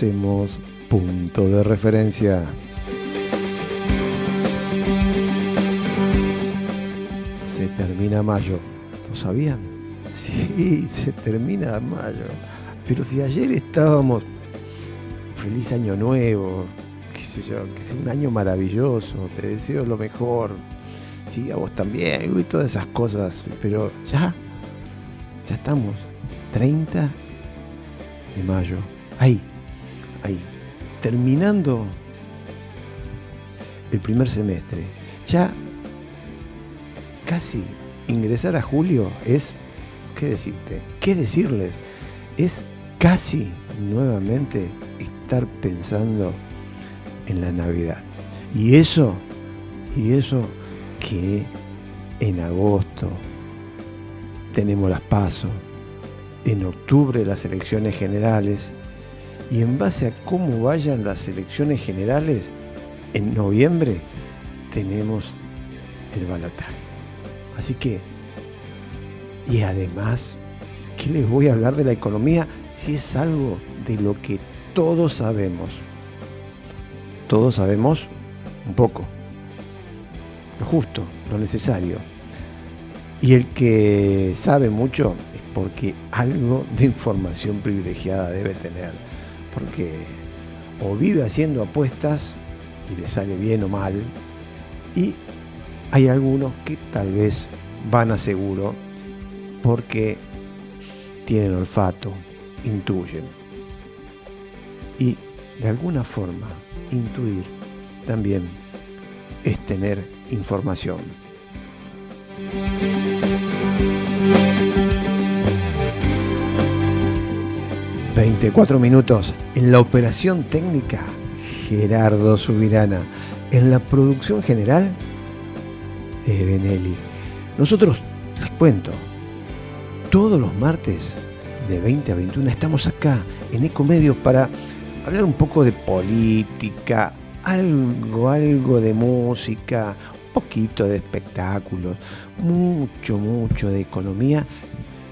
Hacemos punto de referencia. Se termina mayo. ¿Lo sabían? Sí, se termina mayo. Pero si ayer estábamos, feliz año nuevo, qué sé yo, que sea un año maravilloso, te deseo lo mejor. Sí, a vos también, y todas esas cosas, pero ya ya estamos. 30 de mayo. Ahí, ahí. Terminando el primer semestre. Ya casi ingresar a julio es, ¿qué decirte? ¿Qué decirles? Es casi nuevamente estar pensando en la Navidad. Y eso, y eso que en agosto, tenemos las pasos, en octubre las elecciones generales, y en base a cómo vayan las elecciones generales, en noviembre tenemos el balotaje. Así que, y además, ¿qué les voy a hablar de la economía si es algo de lo que todos sabemos? Todos sabemos un poco, lo justo, lo necesario. Y el que sabe mucho es porque algo de información privilegiada debe tener. Porque o vive haciendo apuestas y le sale bien o mal. Y hay algunos que tal vez van a seguro porque tienen olfato, intuyen. Y de alguna forma, intuir también es tener información. 24 minutos en la operación técnica Gerardo Subirana. En la producción general Benelli. Nosotros, les cuento, todos los martes de 20 a 21 estamos acá en Ecomedios para hablar un poco de política, algo, algo de música, un poquito de espectáculos, mucho, mucho de economía,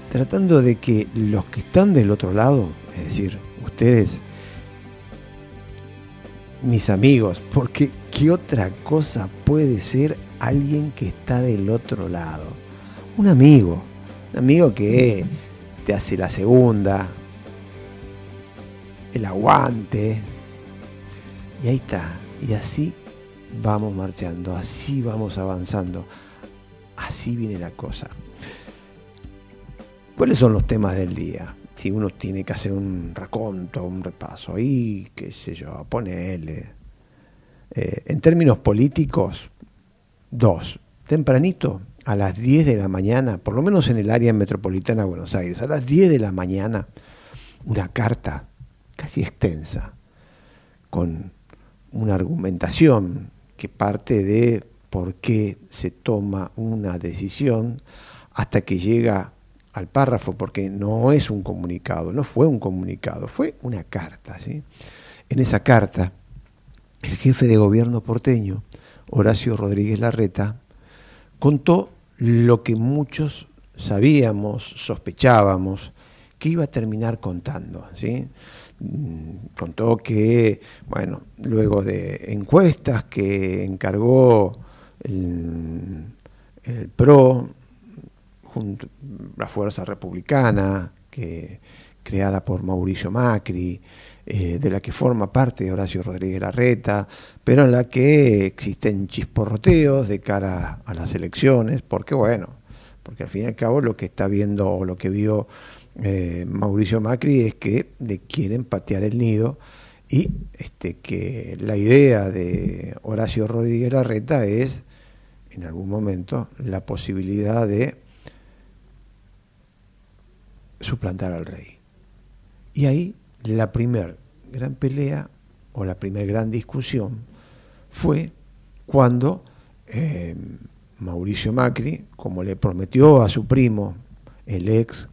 tratando de que los que están del otro lado, es decir, ustedes, mis amigos, porque ¿qué otra cosa puede ser alguien que está del otro lado? Un amigo, un amigo que te hace la segunda, el aguante, y ahí está, y así vamos marchando, así vamos avanzando, así viene la cosa. ¿Cuáles son los temas del día? Si uno tiene que hacer un raconto, un repaso, ahí, qué sé yo, ponele. Eh, en términos políticos, dos. Tempranito, a las 10 de la mañana, por lo menos en el área metropolitana de Buenos Aires, a las 10 de la mañana, una carta casi extensa, con una argumentación que parte de por qué se toma una decisión hasta que llega al párrafo, porque no es un comunicado, no fue un comunicado, fue una carta. ¿sí? En esa carta, el jefe de gobierno porteño, Horacio Rodríguez Larreta, contó lo que muchos sabíamos, sospechábamos, que iba a terminar contando. ¿sí? Contó que, bueno, luego de encuestas que encargó el PRO, la Fuerza Republicana, que, creada por Mauricio Macri, eh, de la que forma parte Horacio Rodríguez Larreta, pero en la que existen chisporroteos de cara a las elecciones, porque bueno, porque al fin y al cabo lo que está viendo o lo que vio eh, Mauricio Macri es que le quieren patear el nido y este, que la idea de Horacio Rodríguez Larreta es en algún momento la posibilidad de suplantar al rey. Y ahí la primera gran pelea o la primera gran discusión fue cuando eh, Mauricio Macri, como le prometió a su primo, el ex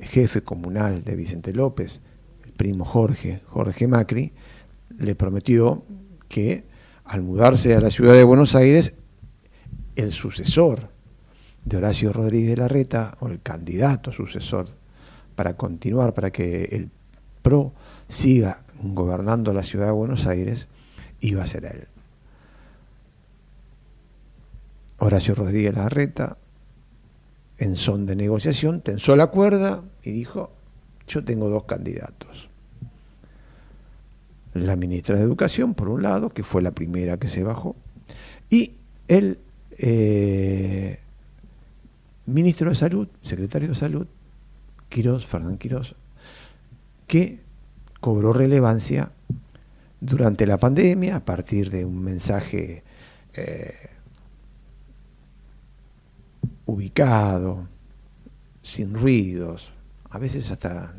jefe comunal de Vicente López, el primo Jorge, Jorge Macri, le prometió que al mudarse a la ciudad de Buenos Aires, el sucesor de Horacio Rodríguez de Larreta, o el candidato sucesor para continuar, para que el PRO siga gobernando la ciudad de Buenos Aires, iba a ser él. Horacio Rodríguez Larreta, en son de negociación, tensó la cuerda y dijo, yo tengo dos candidatos. La ministra de Educación, por un lado, que fue la primera que se bajó, y el eh, ministro de Salud, secretario de Salud, Quirós, Fernán Quirós, que cobró relevancia durante la pandemia a partir de un mensaje eh, ubicado, sin ruidos, a veces hasta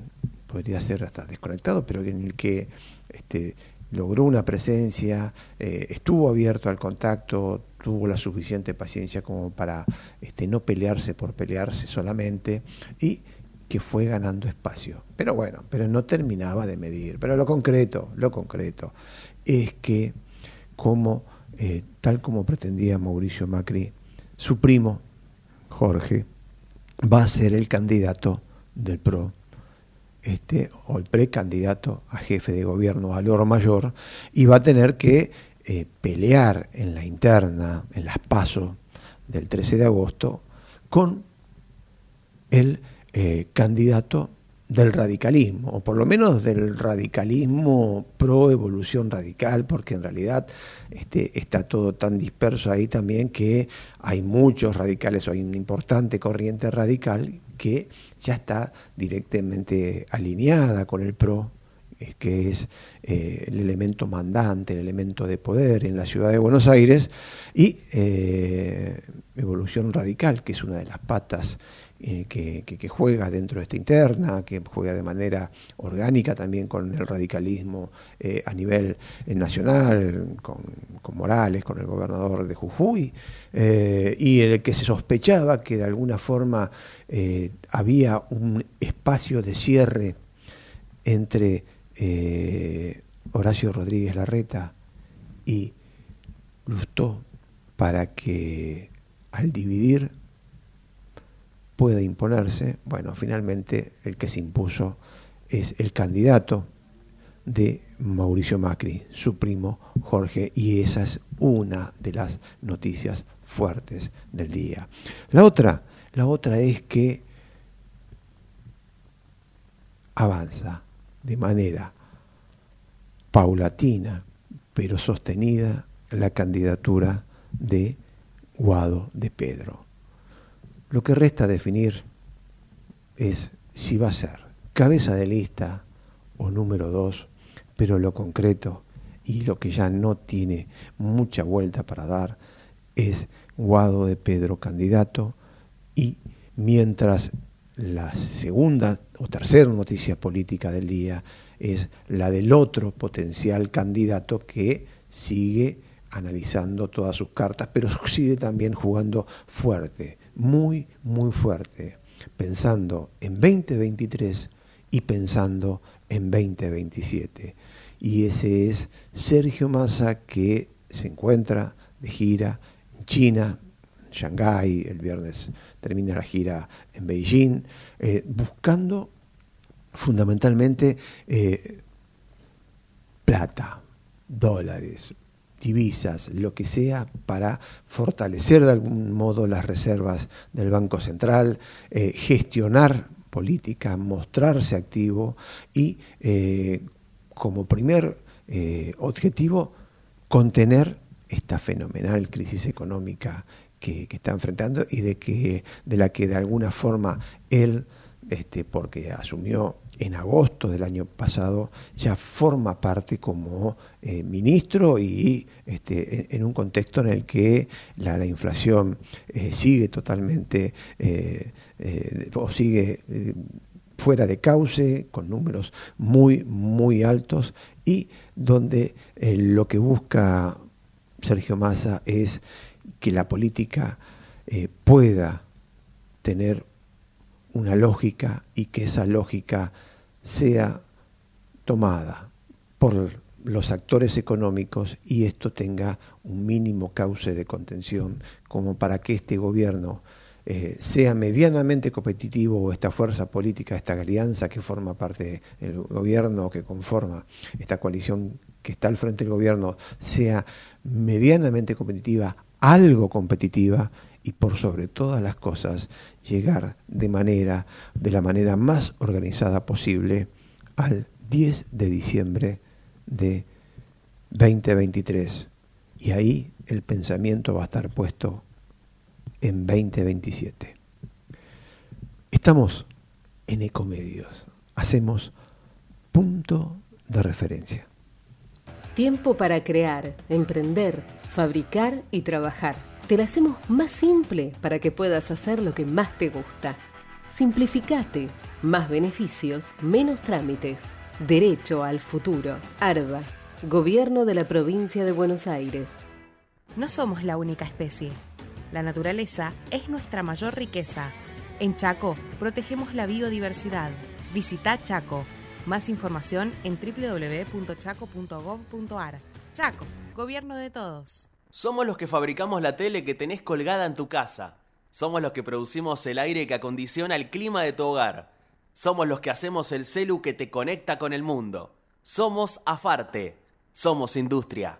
podría ser hasta desconectado, pero en el que este, logró una presencia, eh, estuvo abierto al contacto, tuvo la suficiente paciencia como para este, no pelearse por pelearse solamente y que fue ganando espacio. Pero bueno, pero no terminaba de medir. Pero lo concreto, lo concreto, es que como, eh, tal como pretendía Mauricio Macri, su primo, Jorge, va a ser el candidato del PRO, este, o el precandidato a jefe de gobierno al oro mayor, y va a tener que eh, pelear en la interna, en las pasos del 13 de agosto, con el eh, candidato del radicalismo, o por lo menos del radicalismo pro evolución radical, porque en realidad este, está todo tan disperso ahí también que hay muchos radicales, o hay una importante corriente radical que ya está directamente alineada con el PRO, que es eh, el elemento mandante, el elemento de poder en la ciudad de Buenos Aires, y eh, Evolución Radical, que es una de las patas eh, que, juega dentro de esta interna, que juega de manera orgánica también con el radicalismo eh, a nivel eh, nacional, con, Morales, con el gobernador de Jujuy, y el que se sospechaba que de alguna forma había un espacio de cierre entre Horacio Rodríguez Larreta y Lustó para que al dividir puede imponerse, bueno, finalmente el que se impuso es el candidato de Mauricio Macri, su primo Jorge, y esa es una de las noticias fuertes del día. La otra, la otra es que avanza de manera paulatina, pero sostenida, la candidatura de Guado de Pedro. Lo que resta definir es si va a ser cabeza de lista o número dos, pero lo concreto y lo que ya no tiene mucha vuelta para dar es Guado de Pedro candidato y mientras la segunda o tercera noticia política del día es la del otro potencial candidato que sigue analizando todas sus cartas, pero sigue también jugando fuerte muy, muy fuerte, pensando en 2023 y pensando en 2027. Y ese es Sergio Massa que se encuentra de gira en China, en Shanghái, el viernes termina la gira en Beijing, eh, buscando fundamentalmente eh, plata, dólares, divisas, lo que sea, para fortalecer de algún modo las reservas del Banco Central, eh, gestionar política, mostrarse activo y eh, como primer eh, objetivo contener esta fenomenal crisis económica que, está enfrentando y de que de la que de alguna forma él este, porque asumió en agosto del año pasado, ya forma parte como eh, ministro y este, en, un contexto en el que la, inflación eh, sigue totalmente eh, o sigue fuera de cauce, con números muy, muy altos y donde lo que busca Sergio Massa es que la política pueda tener una lógica y que esa lógica sea tomada por los actores económicos y esto tenga un mínimo cauce de contención como para que este gobierno eh, sea medianamente competitivo o esta fuerza política, esta alianza que forma parte del gobierno, que conforma esta coalición que está al frente del gobierno, sea medianamente competitiva, algo competitiva y por sobre todas las cosas llegar de manera de la manera más organizada posible al 10 de diciembre de 2023 y ahí el pensamiento va a estar puesto en 2027. Estamos en Ecomedios, hacemos punto de referencia. Tiempo para crear, emprender, fabricar y trabajar te la hacemos más simple para que puedas hacer lo que más te gusta. Simplificate. Más beneficios, menos trámites. Derecho al futuro. ARBA. Gobierno de la provincia de Buenos Aires. No somos la única especie. La naturaleza es nuestra mayor riqueza. En Chaco protegemos la biodiversidad. Visita Chaco. Más información en www.chaco.gov.ar. Chaco, Gobierno de Todos. Somos los que fabricamos la tele que tenés colgada en tu casa. Somos los que producimos el aire que acondiciona el clima de tu hogar. Somos los que hacemos el celu que te conecta con el mundo. Somos Afarte. Somos industria.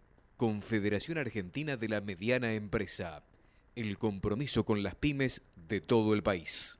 Confederación Argentina de la Mediana Empresa. El compromiso con las pymes de todo el país.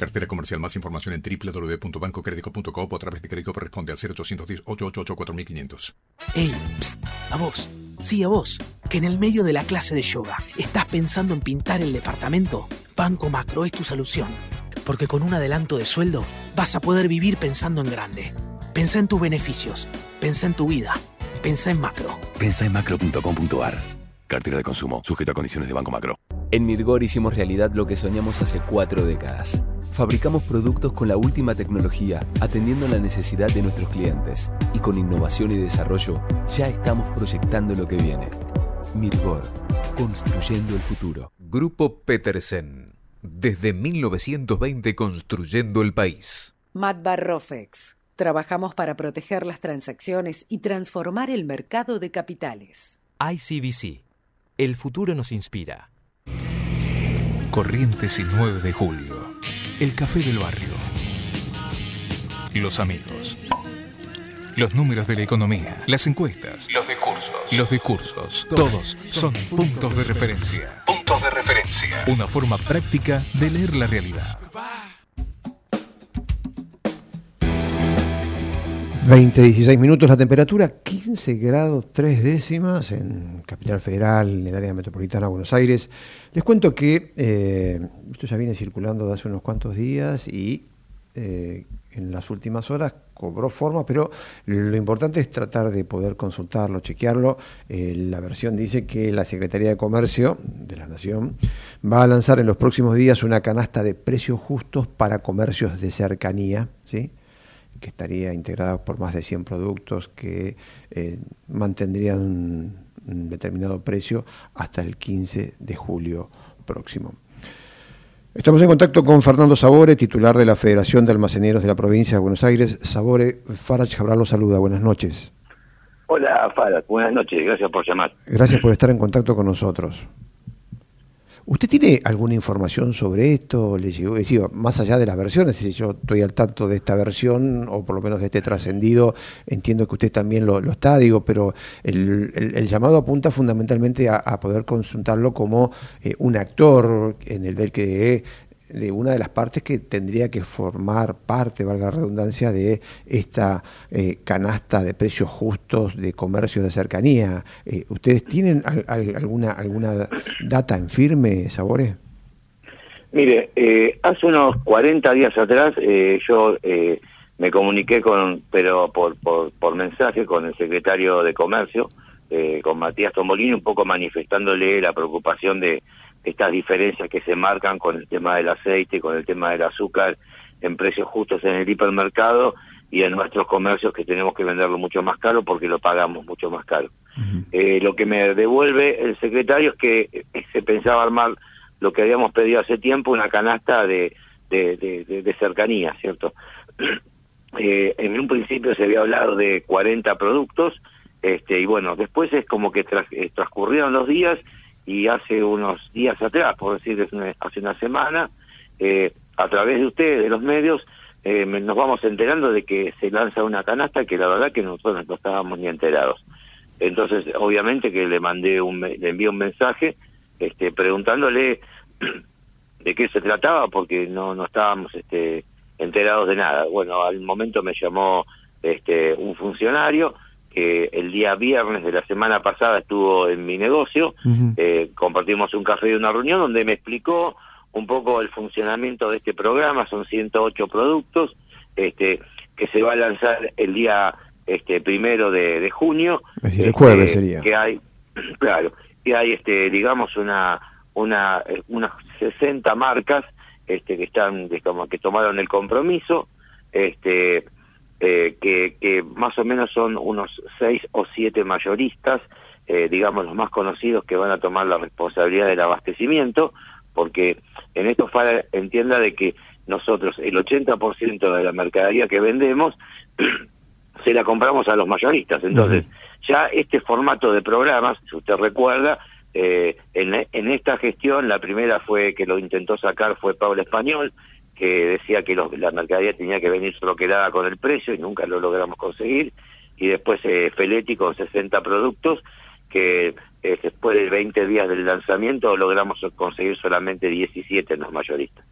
Cartera comercial. Más información en www.bancocredico.com o a través de crédito responde al 0810 888 4500. Ey, a vos. Sí, a vos. Que en el medio de la clase de yoga estás pensando en pintar el departamento. Banco Macro es tu solución. Porque con un adelanto de sueldo vas a poder vivir pensando en grande. Pensa en tus beneficios. Pensa en tu vida. Pensa en macro. Pensa en macro.com.ar. Cartera de consumo. Sujeto a condiciones de Banco Macro. En Mirgor hicimos realidad lo que soñamos hace cuatro décadas Fabricamos productos con la última tecnología, atendiendo la necesidad de nuestros clientes. Y con innovación y desarrollo, ya estamos proyectando lo que viene. Mirgor, construyendo el futuro. Grupo Petersen. Desde 1920 construyendo el país. Matt Barrofex. Trabajamos para proteger las transacciones y transformar el mercado de capitales. ICBC. El futuro nos inspira. Corrientes y 9 de julio. El café del barrio. Los amigos. Los números de la economía. Las encuestas. Los discursos. Los discursos. Todos son puntos de referencia. Puntos de referencia. Una forma práctica de leer la realidad. 20, 16 minutos la temperatura, 15 grados 3 décimas en Capital Federal, en el área metropolitana de Buenos Aires. Les cuento que eh, esto ya viene circulando de hace unos cuantos días y eh, en las últimas horas, cobró forma, pero lo importante es tratar de poder consultarlo, chequearlo. Eh, la versión dice que la Secretaría de Comercio de la Nación va a lanzar en los próximos días una canasta de precios justos para comercios de cercanía, ¿sí? Que estaría integrada por más de 100 productos que eh, mantendrían un determinado precio hasta el 15 de julio próximo. Estamos en contacto con Fernando Sabore, titular de la Federación de Almaceneros de la provincia de Buenos Aires. Sabore, Farage Cabral lo saluda, buenas noches. Hola Farage, buenas noches, gracias por llamar. Gracias por estar en contacto con nosotros. ¿Usted tiene alguna información sobre esto? ¿Le llegó? más allá de las versiones, si yo estoy al tanto de esta versión, o por lo menos de este trascendido, entiendo que usted también lo, está, digo, pero el, llamado apunta fundamentalmente a, poder consultarlo como eh, un actor en el del que de una de las partes que tendría que formar parte, valga la redundancia, de esta eh, canasta de precios justos de comercio de cercanía. Eh, ¿Ustedes tienen alguna, alguna data en firme, Sabores? Mire, eh, hace unos 40 días atrás yo me comuniqué con, pero por, por, por mensaje con el secretario de Comercio, con Matías Tomolini, un poco manifestándole la preocupación de estas diferencias que se marcan con el tema del aceite, con el tema del azúcar en precios justos en el hipermercado y en nuestros comercios que tenemos que venderlo mucho más caro porque lo pagamos mucho más caro. eh, lo que me devuelve el secretario es que eh, se pensaba armar lo que habíamos pedido hace tiempo, una canasta de, de, de, de cercanía, ¿cierto? eh, en un principio se había hablado de 40 productos, este, y bueno, después es como que eh, transcurrieron los días y hace unos días atrás, por decir, hace una semana, eh, a través de ustedes, de los medios, eh, nos vamos enterando de que se lanza una canasta que la verdad que nosotros no estábamos ni enterados. Entonces, obviamente que le mandé un, le envié un mensaje, este, preguntándole de qué se trataba, porque no, no estábamos, este, enterados de nada. Bueno, al momento me llamó, este, un funcionario, que el día viernes de la semana pasada estuvo en mi negocio, eh, compartimos un café y una reunión donde me explicó un poco el funcionamiento de este programa, son 108 productos, este, que se va a lanzar el día este primero de, junio. Es decir, el jueves este, sería. Que hay, claro, que hay este, digamos, una, una, unas 60 marcas este, que están, digamos, que tomaron el compromiso, este, eh, que, que, más o menos son unos seis o siete mayoristas, eh, digamos los más conocidos que van a tomar la responsabilidad del abastecimiento, porque en esto FARA entienda de que nosotros el 80% de la mercadería que vendemos se la compramos a los mayoristas. Entonces, ya este formato de programas, si usted recuerda, eh, en, en esta gestión, la primera fue que lo intentó sacar fue Pablo Español, que decía que la mercadería tenía que venir troquelada con el precio y nunca lo logramos conseguir. Y después eh, Feletti con 60 productos que eh, después de 20 días del lanzamiento logramos conseguir solamente 17 en los mayoristas.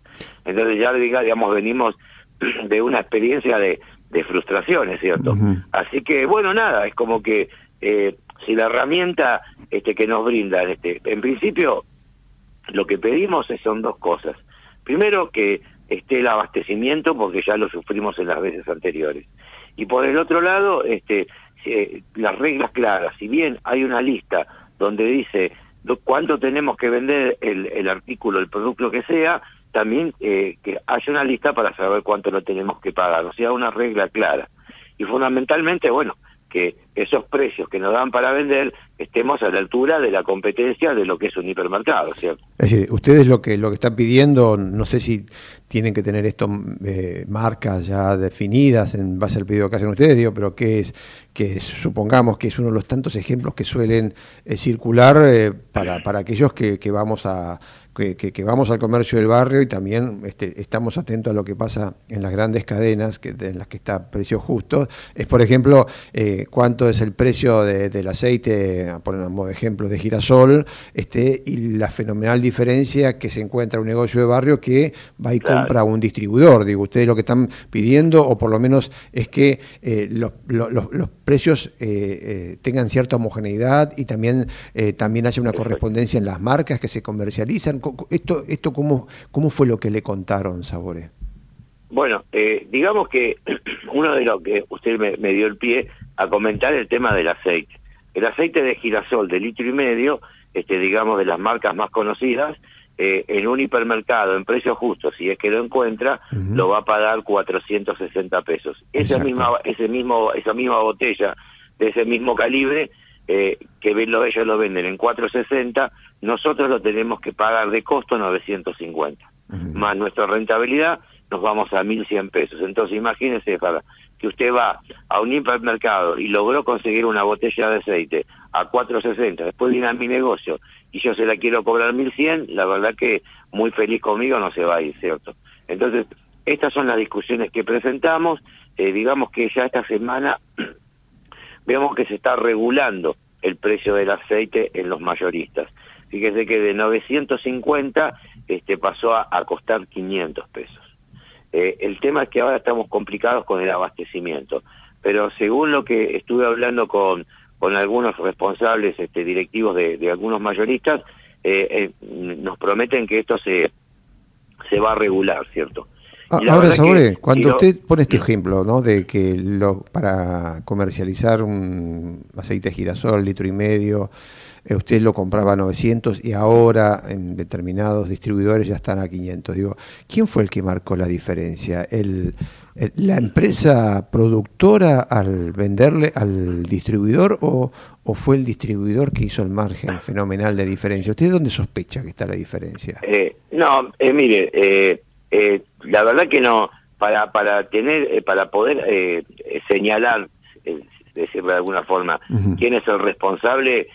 Entonces ya digamos venimos de una experiencia de, de frustraciones, ¿cierto? Así que bueno, nada, es como que eh, si la herramienta este que nos brindan, este, en principio lo que pedimos son dos cosas. Primero que esté el abastecimiento porque ya lo sufrimos en las veces anteriores. Y por el otro lado, este, las reglas claras, si bien hay una lista donde dice cuánto tenemos que vender el, el artículo, el producto que sea, también eh, que haya una lista para saber cuánto lo tenemos que pagar, o sea, una regla clara. Y fundamentalmente, bueno, que esos precios que nos dan para vender estemos a la altura de la competencia de lo que es un hipermercado, ¿cierto? Es decir, ustedes lo que lo que están pidiendo, no sé si tienen que tener esto eh, marcas ya definidas en base al pedido que hacen ustedes, digo, pero que es que supongamos que es uno de los tantos ejemplos que suelen eh, circular eh, para, para aquellos que, que vamos a que, vamos al comercio del barrio y también este, estamos atentos a lo que pasa en las grandes cadenas que, en las que está precios justos. Es, por ejemplo, eh, cuánto es el precio del aceite, de ejemplo, de girasol, este, y la fenomenal diferencia que se encuentra en un negocio de barrio que va y compra a un distribuidor. Digo, ustedes lo que están pidiendo, o por lo menos es que eh, los, precios eh, tengan cierta homogeneidad y también, también haya una correspondencia en las marcas que se comercializan esto, esto cómo, cómo fue lo que le contaron, Sabore? bueno, eh, digamos que uno de los que usted me, me dio el pie a comentar el tema del aceite. El aceite de girasol de litro y medio, este, digamos, de las marcas más conocidas, eh, en un hipermercado en precio justo, si es que lo encuentra, lo va a pagar 460 pesos. Esa misma, ese mismo, esa misma botella de ese mismo calibre, eh, que lo, ellos lo venden en 460, nosotros lo tenemos que pagar de costo 950. Más nuestra rentabilidad, nos vamos a 1.100 pesos. Entonces, imagínese, para que usted va a un hipermercado y logró conseguir una botella de aceite a 460, después viene a mi negocio y yo se la quiero cobrar 1100, la verdad que muy feliz conmigo no se va a ir, ¿cierto? Entonces, estas son las discusiones que presentamos, eh, digamos que ya esta semana vemos que se está regulando el precio del aceite en los mayoristas. Fíjese que de 950 este, pasó a, costar 500 pesos. Eh, el tema es que ahora estamos complicados con el abastecimiento, pero según lo que estuve hablando con con algunos responsables este, directivos de, algunos mayoristas, eh, eh, nos prometen que esto se, se va a regular, ¿cierto? Ah, ahora, Sabre, cuando usted pone este ejemplo, ¿no? De que lo, para comercializar un aceite de girasol, litro y medio, eh, usted lo compraba a 900 y ahora en determinados distribuidores ya están a 500. Digo, ¿quién fue el que marcó la diferencia? ¿El, la empresa productora al venderle al distribuidor o, fue el distribuidor que hizo el margen fenomenal de diferencia? ¿Usted dónde sospecha que está la diferencia? Eh, no, eh, mire, eh, eh, la verdad que no, para, para tener, para poder señalar, decirlo de alguna forma, quién es el responsable,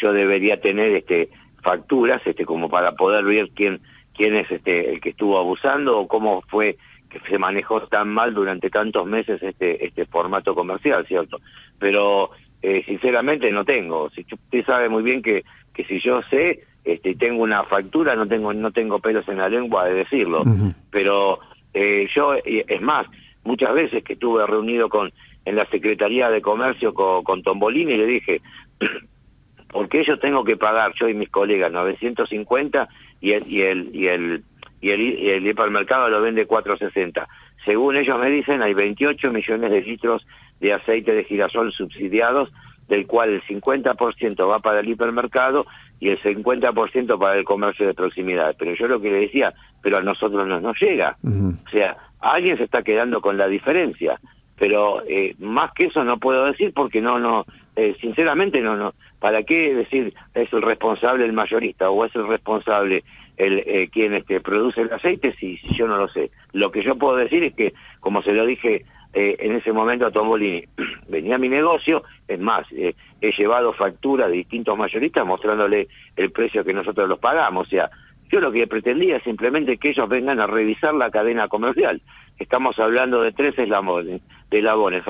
yo debería tener este facturas este como para poder ver quién quién es este el que estuvo abusando o cómo fue que se manejó tan mal durante tantos meses este este formato comercial, ¿cierto? Pero eh, sinceramente no tengo. Si usted sabe muy bien que que si yo sé, este tengo una factura, no tengo no tengo pelos en la lengua de decirlo. Pero eh, yo es más, muchas veces que estuve reunido con en la Secretaría de Comercio con, con Tombolini y le dije porque yo tengo que pagar yo y mis colegas 950 y el y el y el y el, hipermercado lo vende 4.60. Según ellos me dicen, hay 28 millones de litros de aceite de girasol subsidiados, del cual el 50% va para el hipermercado y el 50% para el comercio de proximidad. Pero yo lo que le decía, pero a nosotros no nos llega. O sea, alguien se está quedando con la diferencia. Pero eh, más que eso no puedo decir porque no, no, eh, sinceramente no, no. ¿Para qué decir es el responsable el mayorista o es el responsable el eh, quien este, produce el aceite si, si, yo no lo sé. Lo que yo puedo decir es que, como se lo dije eh, en ese momento a Tombolini, venía mi negocio, es más, eh, he llevado facturas de distintos mayoristas mostrándole el precio que nosotros los pagamos, o sea, yo lo que pretendía es simplemente que ellos vengan a revisar la cadena comercial. Estamos hablando de tres eslabones, de eslabones,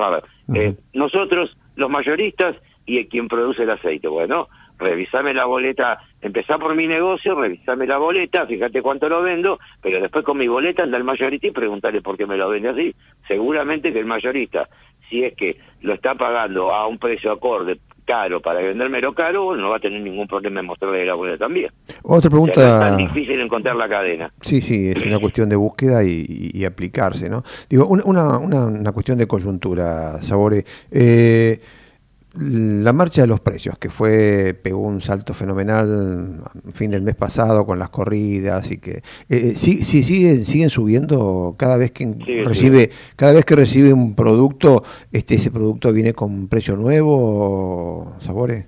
nosotros, los mayoristas, y quien produce el aceite. Bueno, revisame la boleta, empezá por mi negocio, revisame la boleta, fíjate cuánto lo vendo, pero después con mi boleta anda el mayorista y preguntarle por qué me lo vende así. Seguramente que el mayorista, si es que lo está pagando a un precio acorde caro para vendérmelo caro, no va a tener ningún problema en mostrarle la boleta también. Otra pregunta. es tan difícil encontrar la cadena. Sí, sí, es una cuestión de búsqueda y, aplicarse, ¿no? Digo, una, una, una, cuestión de coyuntura, Sabore. Eh, la marcha de los precios, que fue pegó un salto fenomenal fin del mes pasado con las corridas y que eh, sí, sí siguen siguen subiendo cada vez que recibe cada vez que recibe un producto, este ese producto viene con precio nuevo, sabores.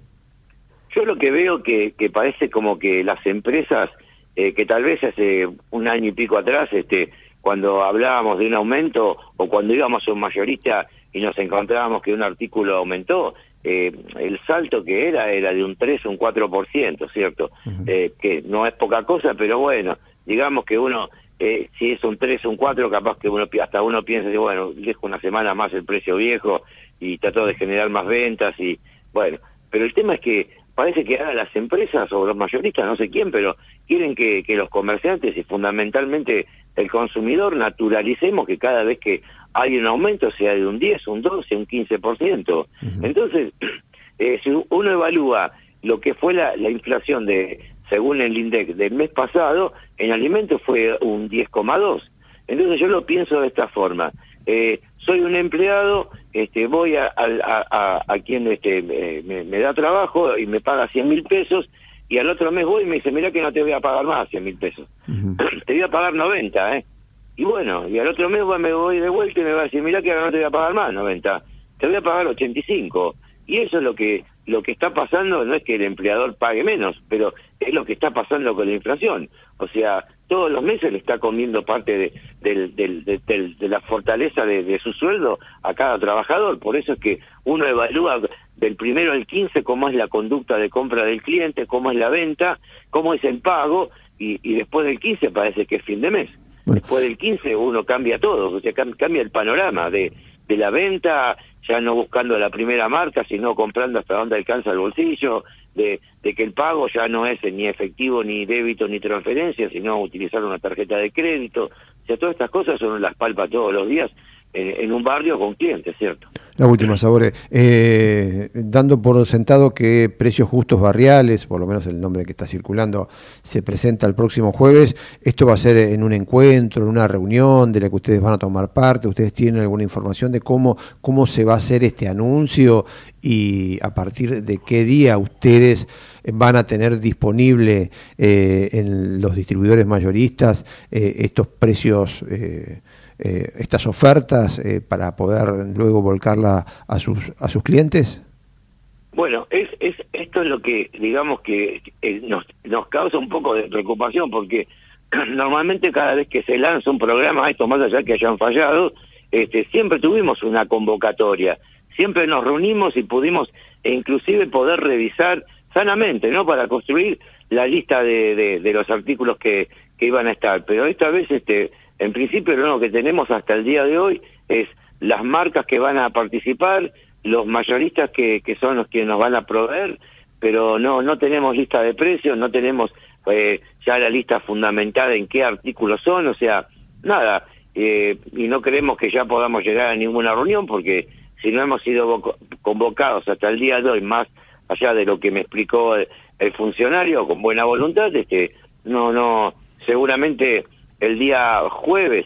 Yo lo que veo que, que parece como que las empresas eh, que tal vez hace un año y pico atrás, este, cuando hablábamos de un aumento o cuando íbamos a un mayorista y nos encontrábamos que un artículo aumentó, eh, el salto que era era de un 3 o un 4%, ¿cierto? eh, que no es poca cosa, pero bueno, digamos que uno, eh, si es un 3 o un 4, capaz que uno hasta uno piensa, bueno, dejo una semana más el precio viejo y trato de generar más ventas y bueno, pero el tema es que parece que ahora las empresas o los mayoristas, no sé quién, pero quieren que, que los comerciantes y fundamentalmente el consumidor naturalicemos que cada vez que hay un aumento, sea de un 10, un 12, un 15%. Entonces, eh, si uno evalúa lo que fue la, la inflación de según el INDEC del mes pasado, en alimentos fue un 10,2. Entonces yo lo pienso de esta forma. Eh, soy un empleado, este, voy a, a, a, quien este, me, me, da trabajo y me paga 100 mil pesos y al otro mes voy y me dice, mira que no te voy a pagar más 100 mil pesos, te voy a pagar 90, ¿eh? Y bueno, y al otro mes me voy de vuelta y me va a decir, mira que ahora no te voy a pagar más 90, te voy a pagar 85. Y eso es lo que lo que está pasando, no es que el empleador pague menos, pero es lo que está pasando con la inflación. O sea, todos los meses le está comiendo parte de, de, la fortaleza de, su sueldo a cada trabajador. Por eso es que uno evalúa del primero al 15 cómo es la conducta de compra del cliente, cómo es la venta, cómo es el pago, y, y después del 15 parece que es fin de mes. Después del 15 uno cambia todo, o sea, cambia el panorama de, de la venta, ya no buscando la primera marca, sino comprando hasta donde alcanza el bolsillo, de, de que el pago ya no es ni efectivo, ni débito, ni transferencia, sino utilizar una tarjeta de crédito. O sea, todas estas cosas son las palpa todos los días en, un barrio con clientes, ¿cierto? La última, Sabore. Eh, dando por sentado que Precios Justos Barriales, por lo menos el nombre que está circulando, se presenta el próximo jueves, ¿esto va a ser en un encuentro, en una reunión de la que ustedes van a tomar parte? ¿Ustedes tienen alguna información de cómo, cómo se va a hacer este anuncio y a partir de qué día ustedes van a tener disponible eh, en los distribuidores mayoristas eh, estos precios? Eh, estas ofertas eh, para poder luego volcarla a sus a sus clientes? Bueno, es, es esto es lo que digamos que eh, nos, nos causa un poco de preocupación porque normalmente cada vez que se lanza un programa, esto más allá que hayan fallado, este, siempre tuvimos una convocatoria, siempre nos reunimos y pudimos e inclusive poder revisar sanamente, ¿no? Para construir la lista de, de, de los artículos que, que iban a estar. Pero esta vez este, en principio lo que tenemos hasta el día de hoy es las marcas que van a participar, los mayoristas que, que son los que nos van a proveer, pero no no tenemos lista de precios, no tenemos eh, ya la lista fundamentada en qué artículos son, o sea, nada, eh, y no creemos que ya podamos llegar a ninguna reunión porque si no hemos sido convocados hasta el día de hoy, más allá de lo que me explicó el, el funcionario con buena voluntad, este, no, no, seguramente el día jueves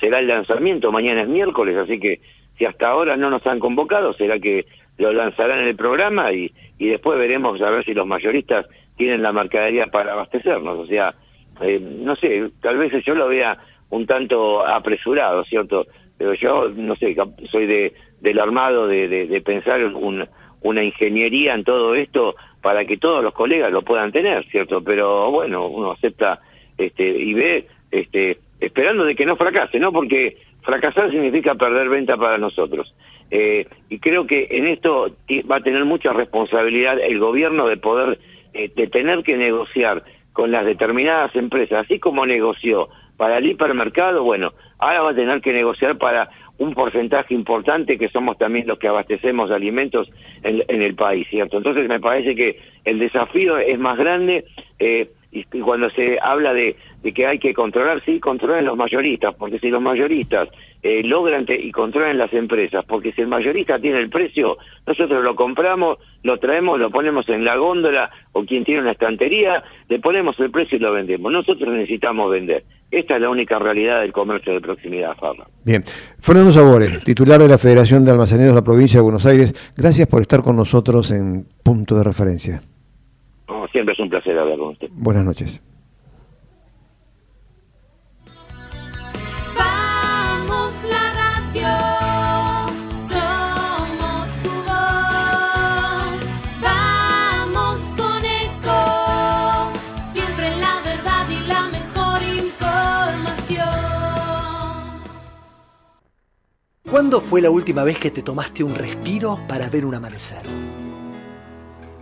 será el lanzamiento, mañana es miércoles, así que si hasta ahora no nos han convocado, será que lo lanzarán en el programa y, y después veremos a ver si los mayoristas tienen la mercadería para abastecernos. O sea, eh, no sé, tal vez yo lo vea un tanto apresurado, ¿cierto? Pero yo, no sé, soy de del armado de, de, pensar un, una ingeniería en todo esto para que todos los colegas lo puedan tener, ¿cierto? Pero bueno, uno acepta este y ve este, esperando de que no fracase, ¿no? Porque fracasar significa perder venta para nosotros. Eh, y creo que en esto va a tener mucha responsabilidad el gobierno de poder, de tener que negociar con las determinadas empresas, así como negoció para el hipermercado, bueno, ahora va a tener que negociar para un porcentaje importante que somos también los que abastecemos alimentos en, en el país, ¿cierto? Entonces me parece que el desafío es más grande eh, y, cuando se habla de, que hay que controlar, sí, controlen los mayoristas, porque si los mayoristas eh, logran y controlan las empresas, porque si el mayorista tiene el precio, nosotros lo compramos, lo traemos, lo ponemos en la góndola o quien tiene una estantería, le ponemos el precio y lo vendemos. Nosotros necesitamos vender. Esta es la única realidad del comercio de proximidad, Farra. Bien. Fernando Sabores, titular de la Federación de Almaceneros de la Provincia de Buenos Aires, gracias por estar con nosotros en Punto de Referencia siempre es un placer hablar con usted. Buenas noches. Vamos la radio, somos tu voz. Vamos con eco, siempre la verdad y la mejor información. ¿Cuándo fue la última vez que te tomaste un respiro para ver un amanecer?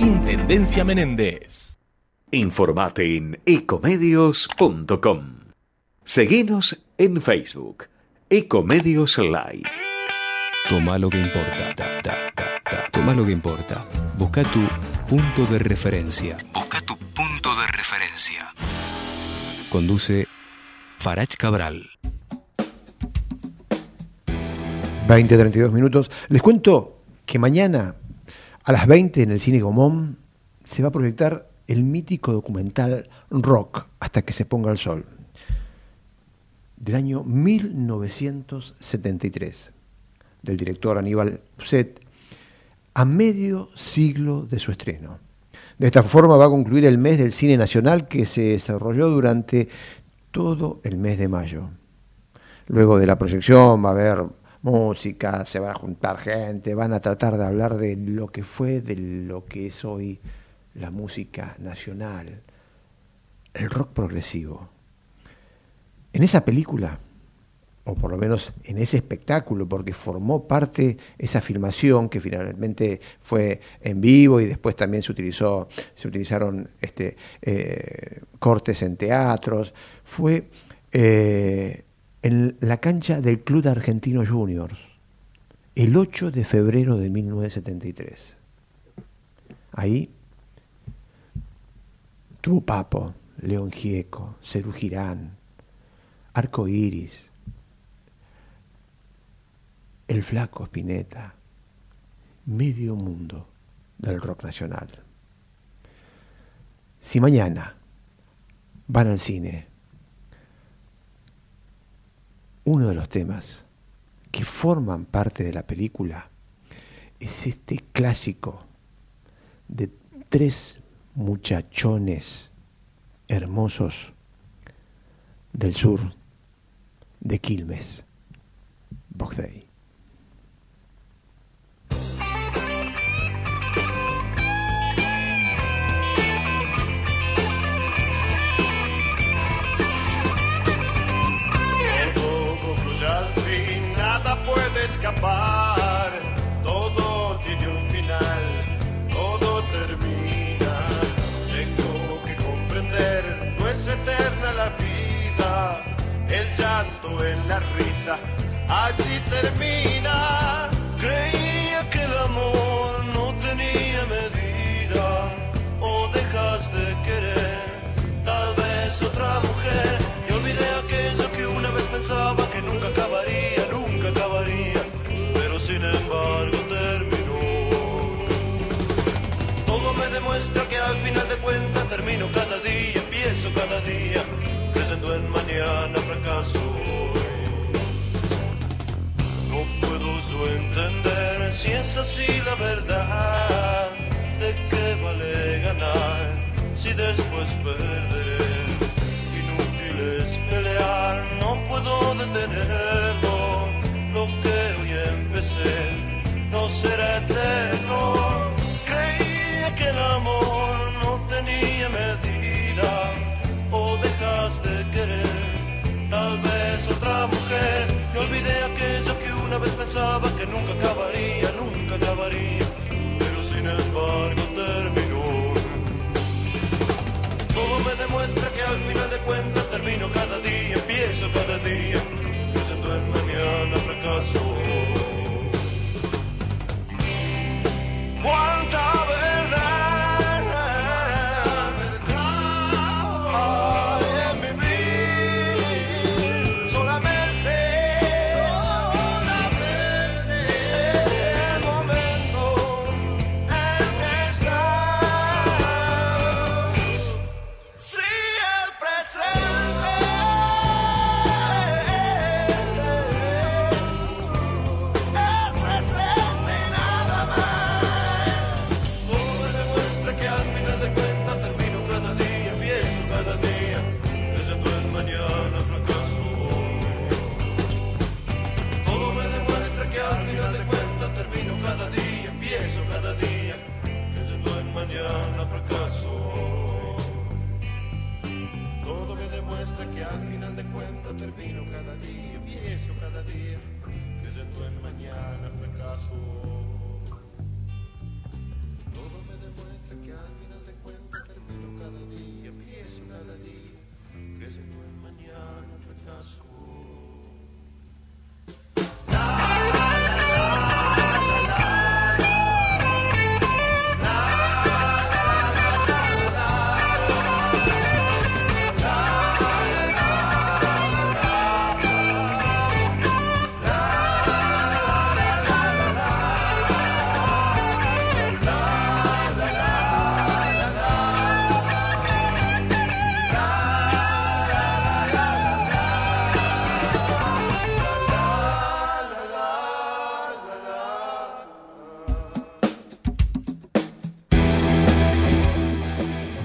Intendencia Menéndez. Informate en ecomedios.com. Seguinos en Facebook. Ecomedios Live. Toma lo que importa. Ta, ta, ta, ta. Toma lo que importa. Busca tu punto de referencia. Busca tu punto de referencia. Conduce Farach Cabral. 20, 32 minutos. Les cuento que mañana a las 20 en el Cine Gomón se va a proyectar el mítico documental Rock hasta que se ponga el sol del año 1973 del director Aníbal Uset a medio siglo de su estreno. De esta forma va a concluir el mes del cine nacional que se desarrolló durante todo el mes de mayo. Luego de la proyección va a haber música, se va a juntar gente, van a tratar de hablar de lo que fue, de lo que es hoy la música nacional, el rock progresivo. En esa película, o por lo menos en ese espectáculo, porque formó parte esa filmación que finalmente fue en vivo y después también se utilizó, se utilizaron este, eh, cortes en teatros, fue eh, en la cancha del Club Argentino Juniors, el 8 de febrero de 1973. Ahí tuvo Papo, León Gieco, Cerú Girán, Arco Iris, el flaco Spinetta, medio mundo del rock nacional. Si mañana van al cine, uno de los temas que forman parte de la película es este clásico de tres muchachones hermosos del sur de Quilmes, Box Todo tiene un final, todo termina. Tengo que comprender, no es eterna la vida. El llanto en la risa, así termina. Creía que el al final de cuentas termino cada día, empiezo cada día, creyendo en mañana fracaso. No puedo yo entender si es así la verdad, de qué vale ganar si después perderé. Inútil es pelear, no puedo detenerlo, lo que hoy empecé no será eterno. Una vez pensaba que nunca acabaría, nunca acabaría, pero sin embargo terminó. Todo me demuestra que al final de cuentas termino cada día, empiezo cada día.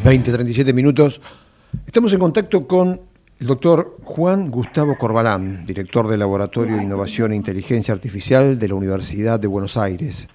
20, 37 minutos. Estamos en contacto con el doctor Juan Gustavo Corbalán, director del Laboratorio de Innovación e Inteligencia Artificial de la Universidad de Buenos Aires.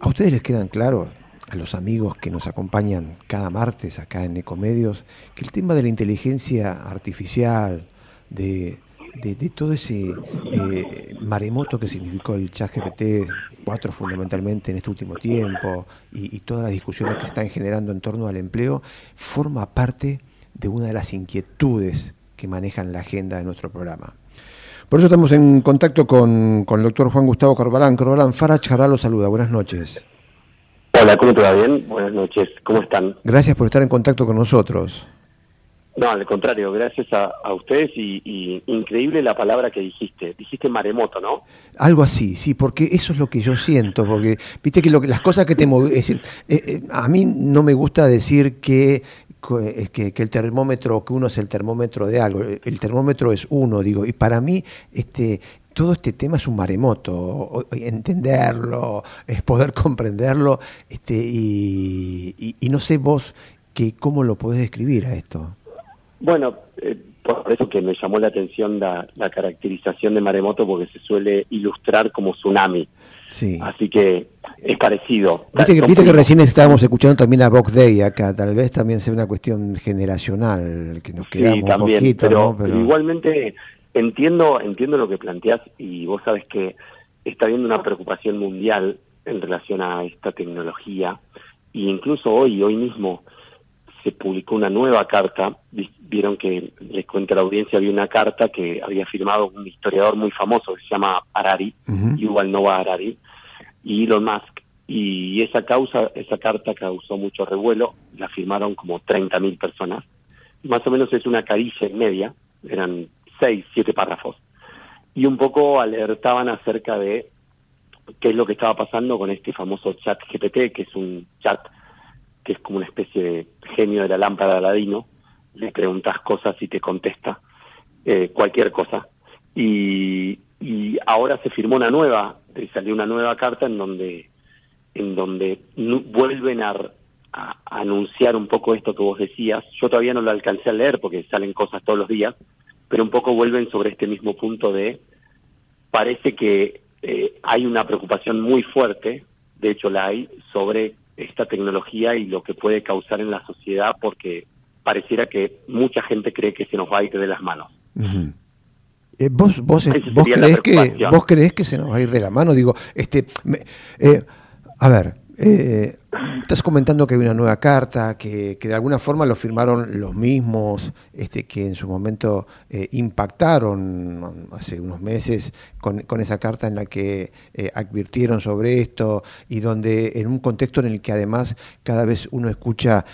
¿A ustedes les quedan claros, a los amigos que nos acompañan cada martes acá en Ecomedios, que el tema de la inteligencia artificial, de, de- todo ese eh, maremoto que significó el chat GPT 4 fundamentalmente en este último tiempo y, y todas las discusiones que se están generando en torno al empleo, forma parte de una de las inquietudes que manejan la agenda de nuestro programa. Por eso estamos en contacto con, con el doctor Juan Gustavo Corbalán. Corbalán, Farah Chará lo saluda. Buenas noches. Hola, ¿cómo te va? ¿Bien? Buenas noches, ¿cómo están? Gracias por estar en contacto con nosotros. No, al contrario, gracias a, a ustedes y, increíble la palabra que dijiste. Dijiste maremoto, ¿no? Algo así, sí, porque eso es lo que yo siento, porque viste que, lo que- las cosas que te movi- es decir, eh, eh, a mí no me gusta decir que, eh, el termómetro, que uno es el termómetro de algo, el termómetro es uno, digo, y para mí este todo este tema es un maremoto, entenderlo, es poder comprenderlo, este, y, y- y no sé vos que, cómo lo podés describir a esto. Bueno, eh, por eso que me llamó la atención la, la caracterización de maremoto porque se suele ilustrar como tsunami. Sí. Así que es parecido. Viste que, viste recién estábamos escuchando también a Vox Day acá, tal vez también sea una cuestión generacional, que nos quedamos Sí, también, un poquito, pero, ¿no? pero igualmente entiendo entiendo lo que planteas y vos sabes que está habiendo una preocupación mundial en relación a esta tecnología e incluso hoy, hoy mismo, se publicó una nueva carta, Vi- vieron que les cuento a la audiencia, había una carta que había firmado un historiador muy famoso que se llama Harari, Ujú. Yuval Noah Harari, y Elon Musk, y esa causa, esa carta causó mucho revuelo, la firmaron como 30.000 personas, más o menos es una carilla en media, eran seis, siete párrafos, y un poco alertaban acerca de qué es lo que estaba pasando con este famoso chat GPT, que es un chat que es como una especie de genio de la lámpara de Aladino, le preguntas cosas y te contesta eh, cualquier cosa. Y, ahora se firmó una nueva, eh, salió una nueva carta en donde, en donde vuelven a anunciar un poco esto que vos decías. Yo todavía no lo alcancé a leer porque salen cosas todos los días, pero un poco vuelven sobre este mismo punto de parece que eh, hay una preocupación muy fuerte, de hecho la hay, sobre esta tecnología y lo que puede causar en la sociedad porque pareciera que mucha gente cree que se nos va a ir de las manos. Eh, ¿Vos, vos, vos, creés que. ¿Vos creés que se nos va a ir de la mano? Digo, este, me- eh, a ver, eh, estás comentando que hay una nueva carta, que, que de alguna forma lo firmaron los mismos este, que en su momento eh, impactaron hace unos meses con, con esa carta en la que eh, advirtieron sobre esto y donde en un contexto en el que además cada vez uno escucha...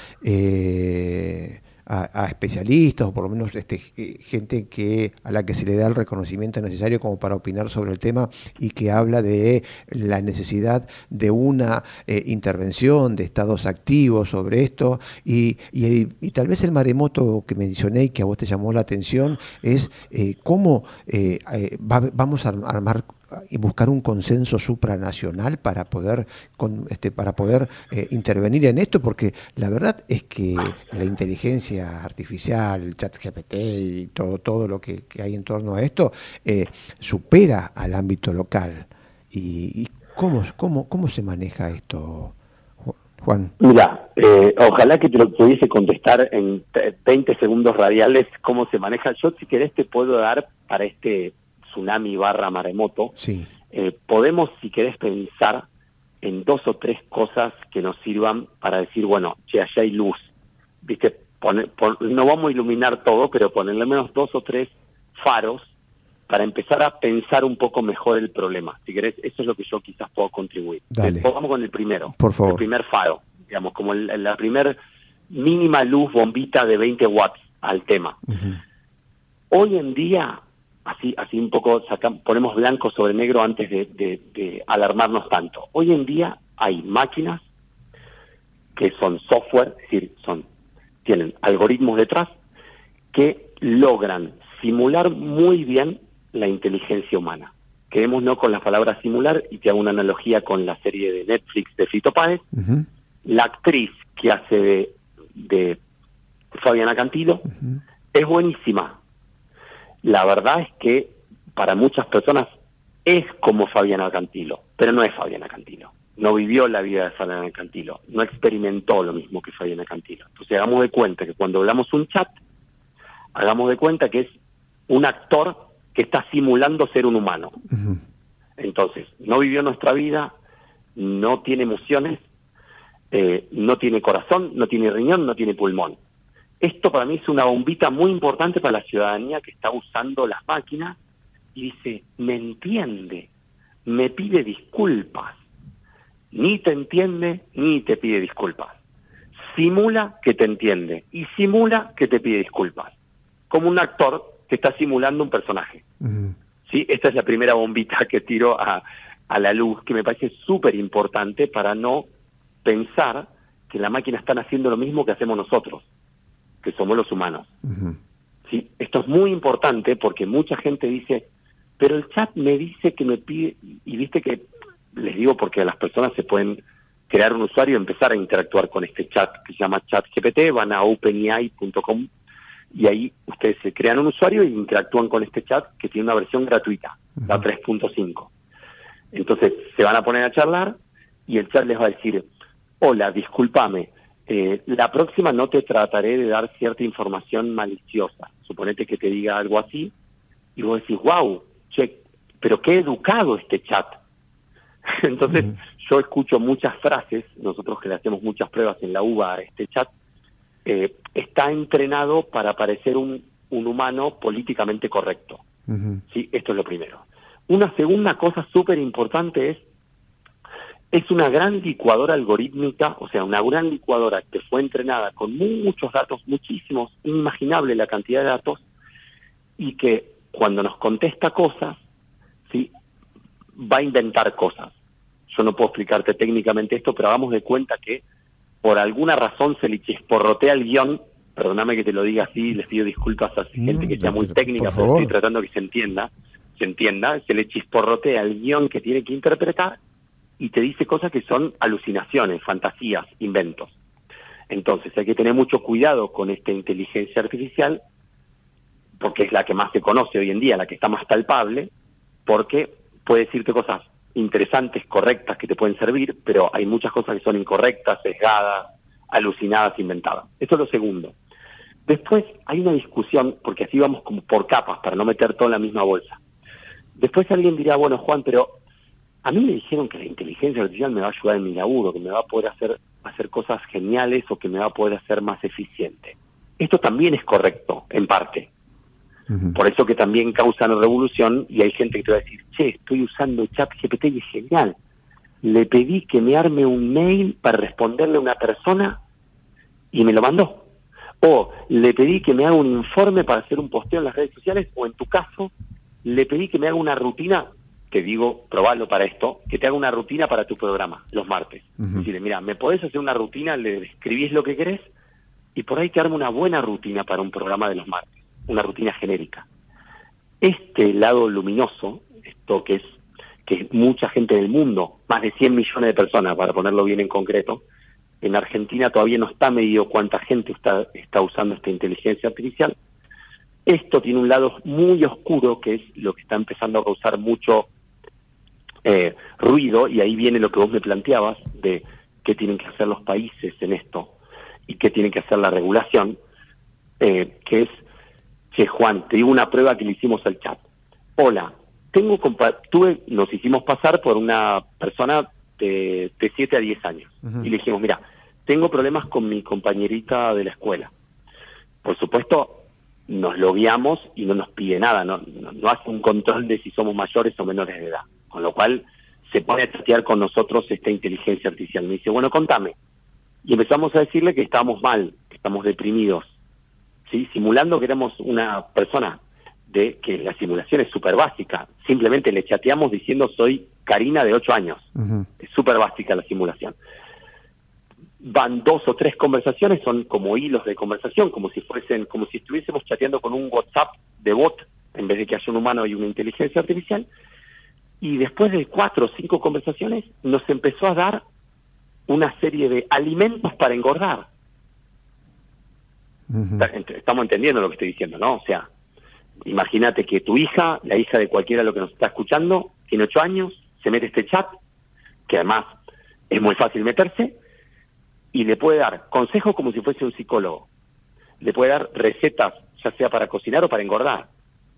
a, a especialistas o por lo menos este, eh, gente que a la que se le da el reconocimiento necesario como para opinar sobre el tema y que habla de la necesidad de una eh, intervención de estados activos sobre esto. Y, y- y tal vez el maremoto que mencioné y que a vos te llamó la atención es eh, cómo eh, eh, va- vamos a armar y buscar un consenso supranacional para poder con, este, para poder eh, intervenir en esto porque la verdad es que la inteligencia artificial el chat GPT y todo todo lo que, hay en torno a esto eh, supera al ámbito local y, y cómo cómo cómo se maneja esto Ju- Juan Mira, eh, ojalá que te lo pudiese contestar en te- 20 segundos radiales cómo se maneja. Yo, si querés, te puedo dar para este tsunami barra maremoto. sí eh, podemos, si querés, pensar en dos o tres cosas que nos sirvan para decir, bueno, che, allá hay luz. ¿Viste? Pone- pon- no vamos a iluminar todo, pero ponerle al menos dos o tres faros para empezar a pensar un poco mejor el problema. Si querés, eso es lo que yo quizás puedo contribuir. Dale. Vamos con el primero. Por favor. El primer faro, digamos, como el- la primer mínima luz bombita de 20 watts al tema. Hoy en día, así, así un poco sacam- ponemos blanco sobre negro antes de, de- de alarmarnos tanto. Hoy en día hay máquinas que son software, es decir, son, tienen algoritmos detrás que logran simular muy bien la inteligencia humana. Quedémonos con la palabra simular y te hago una analogía con la serie de Netflix de Fito Páez. La actriz que hace de, de Fabiana Cantilo, es buenísima. La verdad es que para muchas personas es como Fabiana Cantilo, pero no es Fabiana Cantilo. No vivió la vida de Fabiana Cantilo, no experimentó lo mismo que Fabiana Cantilo. Entonces hagamos de cuenta que cuando hablamos un chat, hagamos de cuenta que es un actor que está simulando ser un humano. Entonces, no vivió nuestra vida, no tiene emociones, eh, no tiene corazón, no tiene riñón, no tiene pulmón. Esto para mí es una bombita muy importante para la ciudadanía que está usando las máquinas y dice, me entiende, me pide disculpas. Ni te entiende, ni te pide disculpas. Simula que te entiende y simula que te pide disculpas. Como un actor que está simulando un personaje. ¿sí? Esta es la primera bombita que tiro a, a la luz, que me parece súper importante para no pensar que la máquina están haciendo lo mismo que hacemos nosotros, que somos los humanos. ¿sí? Esto es muy importante porque mucha gente dice, pero el chat me dice que me pide, y viste que les digo porque las personas se pueden crear un usuario y empezar a interactuar con este chat que se llama ChatGPT, van a openai.com y ahí ustedes se crean un usuario y interactúan con este chat que tiene una versión gratuita, la 3.5. Entonces se van a poner a charlar y el chat les va a decir, hola, discúlpame, eh, la próxima no te trataré de dar cierta información maliciosa. Suponete que te diga algo así y vos decís, wow, che, pero qué educado este chat. Entonces yo escucho muchas frases, nosotros que le hacemos muchas pruebas en la UBA a este chat, eh, está entrenado para parecer un, un humano políticamente correcto. ¿sí? Esto es lo primero. Una segunda cosa súper importante es, es una gran licuadora algorítmica, o sea, una gran licuadora que fue entrenada con muchos datos, muchísimos, inimaginable la cantidad de datos, y que cuando nos contesta cosas, ¿sí? va a inventar cosas. Yo no puedo explicarte técnicamente esto, pero hagamos de cuenta que por alguna razón se le chisporrotea el guion, perdóname que te lo diga así, les pido disculpas a gente que sea muy técnica, pero estoy tratando que se entienda, se entienda, se le chisporrotea el guion que tiene que interpretar y te dice cosas que son alucinaciones, fantasías, inventos. Entonces hay que tener mucho cuidado con esta inteligencia artificial, porque es la que más se conoce hoy en día, la que está más palpable, porque puede decirte cosas interesantes, correctas, que te pueden servir, pero hay muchas cosas que son incorrectas, sesgadas, alucinadas, inventadas. Esto es lo segundo. Después hay una discusión, porque así vamos como por capas, para no meter todo en la misma bolsa. Después alguien dirá, bueno, Juan, pero a mí me dijeron que la inteligencia artificial me va a ayudar en mi laburo, que me va a poder hacer, hacer cosas geniales o que me va a poder hacer más eficiente. Esto también es correcto, en parte. Por eso que también causan revolución y hay gente que te va a decir, che, estoy usando chat GPT y es genial. Le pedí que me arme un mail para responderle a una persona y me lo mandó. O le pedí que me haga un informe para hacer un posteo en las redes sociales o en tu caso, le pedí que me haga una rutina, que digo, probalo para esto, que te haga una rutina para tu programa los martes. Decirle, mira, ¿me podés hacer una rutina? Le escribís lo que querés y por ahí te arma una buena rutina para un programa de los martes una rutina genérica. Este lado luminoso, esto que es que mucha gente del mundo, más de 100 millones de personas, para ponerlo bien en concreto, en Argentina todavía no está medido cuánta gente está, está usando esta inteligencia artificial. Esto tiene un lado muy oscuro, que es lo que está empezando a causar mucho eh, ruido, y ahí viene lo que vos me planteabas, de qué tienen que hacer los países en esto y qué tiene que hacer la regulación, eh, que es Che, Juan, te digo una prueba que le hicimos al chat. Hola, tengo tuve, nos hicimos pasar por una persona de, de 7 a 10 años. Y le dijimos, mira, tengo problemas con mi compañerita de la escuela. Por supuesto, nos lo guiamos y no nos pide nada, no, no, no hace un control de si somos mayores o menores de edad. Con lo cual, se pone a chatear con nosotros esta inteligencia artificial. Me dice, bueno, contame. Y empezamos a decirle que estamos mal, que estamos deprimidos, ¿sí? simulando que éramos una persona de que la simulación es súper básica. Simplemente le chateamos diciendo soy Karina de 8 años. Es súper básica la simulación. Van dos o tres conversaciones, son como hilos de conversación, como si fuesen, como si estuviésemos chateando con un WhatsApp de bot, en vez de que haya un humano y una inteligencia artificial. Y después de cuatro o cinco conversaciones, nos empezó a dar una serie de alimentos para engordar. Estamos entendiendo lo que estoy diciendo, ¿no? O sea, imagínate que tu hija, la hija de cualquiera de lo que nos está escuchando, tiene ocho años, se mete este chat, que además es muy fácil meterse, y le puede dar consejos como si fuese un psicólogo. Le puede dar recetas, ya sea para cocinar o para engordar.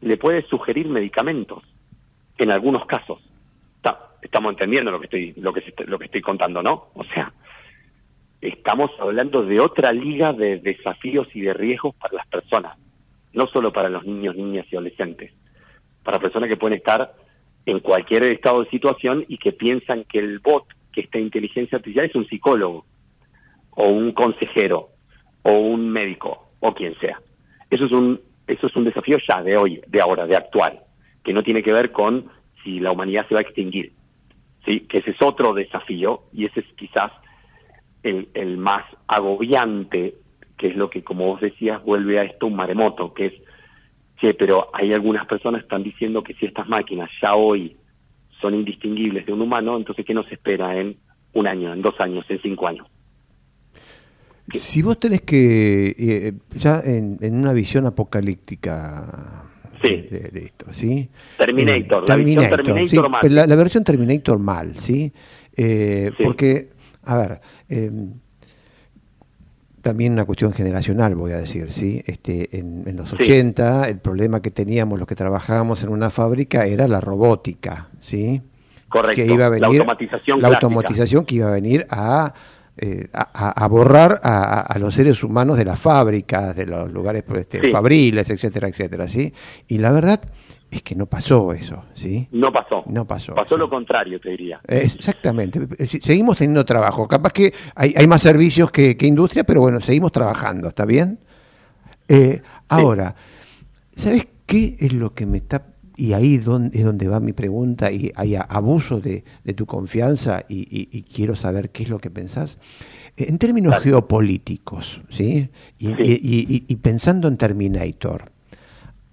Le puede sugerir medicamentos, en algunos casos. Estamos entendiendo lo que estoy, lo que, lo que estoy contando, ¿no? O sea, estamos hablando de otra liga de desafíos y de riesgos para las personas, no solo para los niños, niñas y adolescentes, para personas que pueden estar en cualquier estado de situación y que piensan que el bot, que esta inteligencia artificial es un psicólogo o un consejero o un médico o quien sea. Eso es un eso es un desafío ya de hoy, de ahora, de actual, que no tiene que ver con si la humanidad se va a extinguir. Sí, que ese es otro desafío y ese es quizás el, el más agobiante, que es lo que, como vos decías, vuelve a esto un maremoto, que es, che, pero hay algunas personas que están diciendo que si estas máquinas ya hoy son indistinguibles de un humano, entonces ¿qué nos espera en un año, en dos años, en cinco años? Si vos tenés que, eh, ya en, en una visión apocalíptica de, de esto, ¿sí? Terminator, Eh, la Terminator, Terminator sí, mal. pero la, la versión Terminator mal, ¿sí? Eh, Porque, a ver, eh, también una cuestión generacional, voy a decir, ¿sí? Este, en, en los Sí. 80, el problema que teníamos los que trabajábamos en una fábrica era la robótica, ¿sí? Correcto, Que iba a la venir, automatización la clásica. automatización que iba a venir a, eh, a, borrar a, los seres humanos de las fábricas, de los lugares este, Sí. fabriles, etcétera, etcétera, ¿sí? Y la verdad es que no pasó eso, ¿sí? No pasó. No pasó. Pasó lo contrario, te diría. Exactamente. Eh, Seguimos teniendo trabajo. Capaz que hay, hay más servicios que, que industria, pero bueno, seguimos trabajando, ¿está bien? Eh, ahora, ¿sabes qué es lo que me está... Y ahí don- es donde va mi pregunta y hay abuso de, de tu confianza y, y- y quiero saber qué es lo que pensás. Eh, En términos geopolíticos, ¿sí? Y, pensando en Terminator,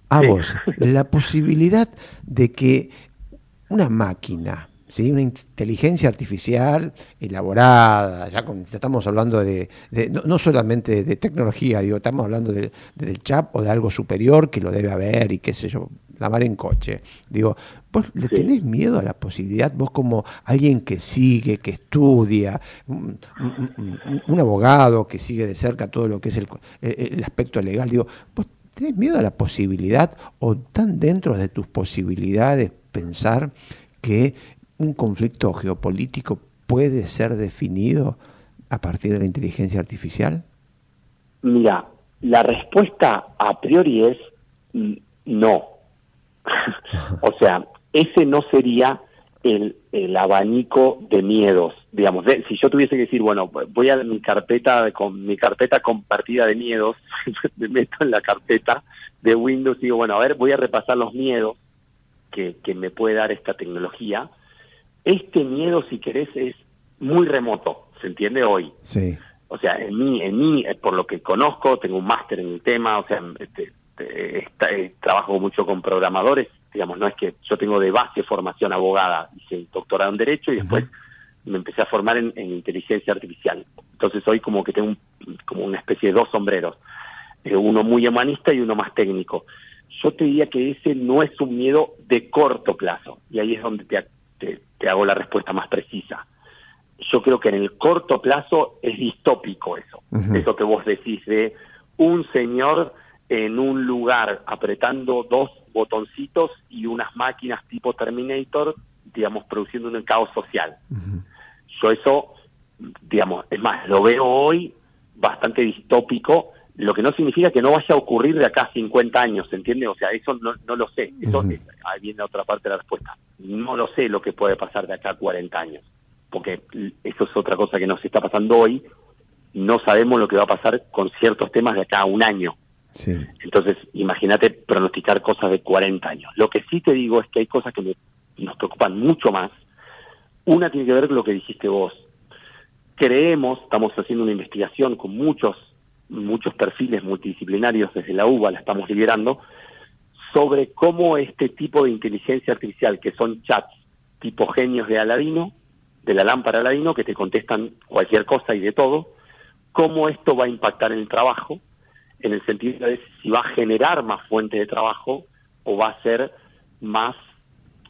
a Sí. vos, la posibilidad de que una máquina, ¿sí? una inteligencia artificial elaborada, ya, con- ya estamos hablando de, de- no, no solamente de tecnología, digo, estamos hablando de- de- del chat o de algo superior que lo debe haber y qué sé yo, la mar en coche. Digo, ¿vos le tenés miedo a la posibilidad, vos como alguien que sigue, que estudia, un, un- un- un abogado que sigue de cerca todo lo que es el, el- el aspecto legal, digo, ¿vos tenés miedo a la posibilidad o tan dentro de tus posibilidades pensar que un conflicto geopolítico puede ser definido a partir de la inteligencia artificial? Mira, la respuesta a priori es no. o sea, ese no sería el, el abanico de miedos, digamos. De- si yo tuviese que decir, bueno, voy a mi carpeta con mi carpeta compartida de miedos, me meto en la carpeta de Windows y digo, bueno, a ver, voy a repasar los miedos que me puede dar esta tecnología. Este miedo, si querés, es muy remoto, ¿se entiende hoy? Sí. o sea, en mí, en mí, eh, por lo que conozco, tengo un máster en el tema, o sea, este, eh, trabajo mucho con programadores, digamos, no es que yo tengo de base formación abogada, hice doctorado en Derecho y después me empecé a formar en, en inteligencia artificial. Entonces hoy como que tengo un- como una especie de dos sombreros, eh, uno muy humanista y uno más técnico. Yo te diría que ese no es un miedo de corto plazo, y ahí es donde te, te- te hago la respuesta más precisa yo creo que en el corto plazo es distópico eso. Eso que vos decís de un señor en un lugar apretando dos botoncitos y unas máquinas tipo Terminator, digamos, produciendo un caos social. Yo eso, digamos, es más, lo veo hoy bastante distópico, lo que no significa que no vaya a ocurrir de acá a 50 años, ¿entiendes? O sea, eso no, no lo sé. Eso, eh, ahí viene otra parte de la respuesta. No lo sé lo que puede pasar de acá a 40 años, porque eso es otra cosa que nos está pasando hoy. No sabemos lo que va a pasar con ciertos temas de acá a un año. Sí. Entonces, imagínate pronosticar cosas de 40 años. Lo que sí te digo es que hay cosas que me- nos preocupan mucho más. Una tiene que ver con lo que dijiste vos. Creemos, estamos haciendo una investigación con muchos, muchos perfiles multidisciplinarios desde la UBA, la estamos liderando, sobre cómo este tipo de inteligencia artificial, que son chats tipo genios de Aladino, de la lámpara Aladino que te contestan cualquier cosa y de todo, cómo esto va a impactar en el trabajo, en el sentido de si va a generar más fuente de trabajo o va a ser más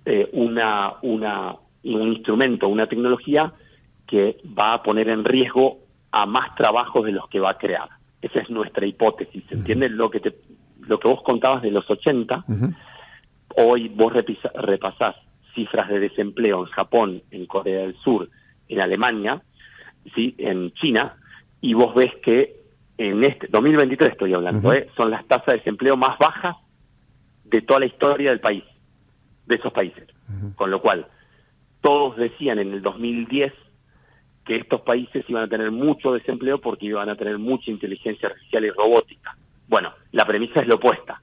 eh, una, una, un instrumento, una tecnología que va a poner en riesgo a más trabajos de los que va a crear. Esa es nuestra hipótesis. ¿Se entiende lo que te, lo que vos contabas de los 80? Hoy vos repisa- repasás cifras de desempleo en Japón, en Corea del Sur, en Alemania, sí, en China, y vos ves que en este 2023 estoy hablando, ¿eh? son las tasas de desempleo más bajas de toda la historia del país, de esos países. Con lo cual, todos decían en el 2010 que estos países iban a tener mucho desempleo porque iban a tener mucha inteligencia artificial y robótica. Bueno, la premisa es la opuesta.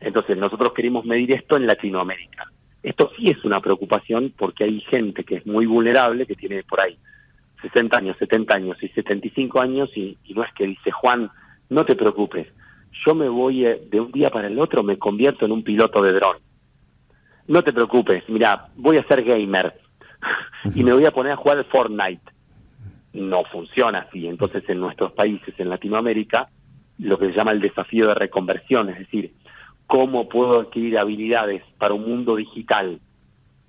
Entonces, nosotros queremos medir esto en Latinoamérica. Esto sí es una preocupación porque hay gente que es muy vulnerable, que tiene por ahí 60 años, 70 años y 75 años y, y no es que dice, Juan, no te preocupes, yo me voy eh, de un día para el otro, me convierto en un piloto de dron. No te preocupes, mira, voy a ser gamer y me voy a poner a jugar Fortnite. No funciona así. Entonces, en nuestros países, en Latinoamérica, lo que se llama el desafío de reconversión, es decir, cómo puedo adquirir habilidades para un mundo digital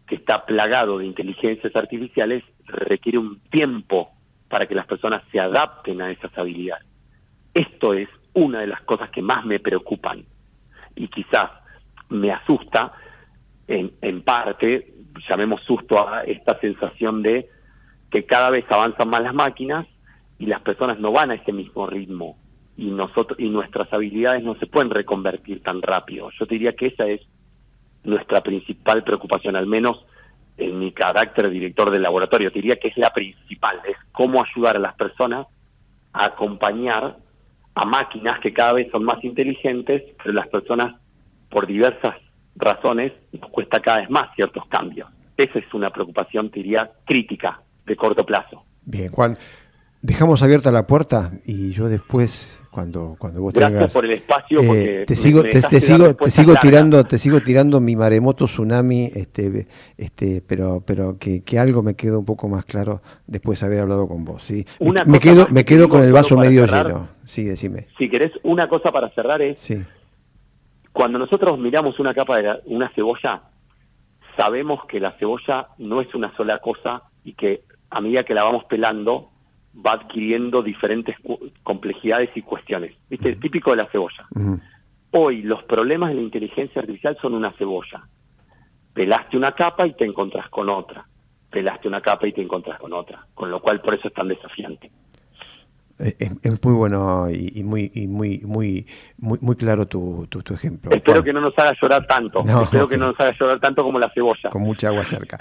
que está plagado de inteligencias artificiales, requiere un tiempo para que las personas se adapten a esas habilidades. Esto es una de las cosas que más me preocupan y quizás me asusta en, en parte, llamemos susto a esta sensación de que cada vez avanzan más las máquinas y las personas no van a ese mismo ritmo y nosotros y nuestras habilidades no se pueden reconvertir tan rápido. Yo te diría que esa es nuestra principal preocupación, al menos en mi carácter de director del laboratorio. Te diría que es la principal, es cómo ayudar a las personas a acompañar a máquinas que cada vez son más inteligentes, pero las personas, por diversas razones, nos cuesta cada vez más ciertos cambios. Esa es una preocupación, te diría, crítica de corto plazo. Bien, Juan, dejamos abierta la puerta y yo después, cuando, cuando vos Gracias tengas... por el espacio, eh, porque te sigo, me te, sigo, te sigo tirando, te sigo tirando mi maremoto tsunami, este, este, pero, pero que, que algo me quedó un poco más claro después de haber hablado con vos, sí. Me- Una me quedo, me que quedo con el vaso medio cerrar. lleno. Sí, decime. Si querés, una cosa para cerrar es, Sí. Cuando nosotros miramos una capa de la- una cebolla, sabemos que la cebolla no es una sola cosa y que a medida que la vamos pelando va adquiriendo diferentes complejidades y cuestiones. ¿Viste? Típico de la cebolla. Hoy los problemas de la inteligencia artificial son una cebolla. Pelaste una capa y te encontrás con otra. Pelaste una capa y te encontrás con otra. Con lo cual por eso es tan desafiante. Eh, Es, es muy bueno y, y muy, y muy, muy, muy, muy claro tu, tu, tu ejemplo. Espero Juan. que no nos haga llorar tanto. No, Espero que no nos haga llorar tanto como la cebolla. con mucha agua cerca.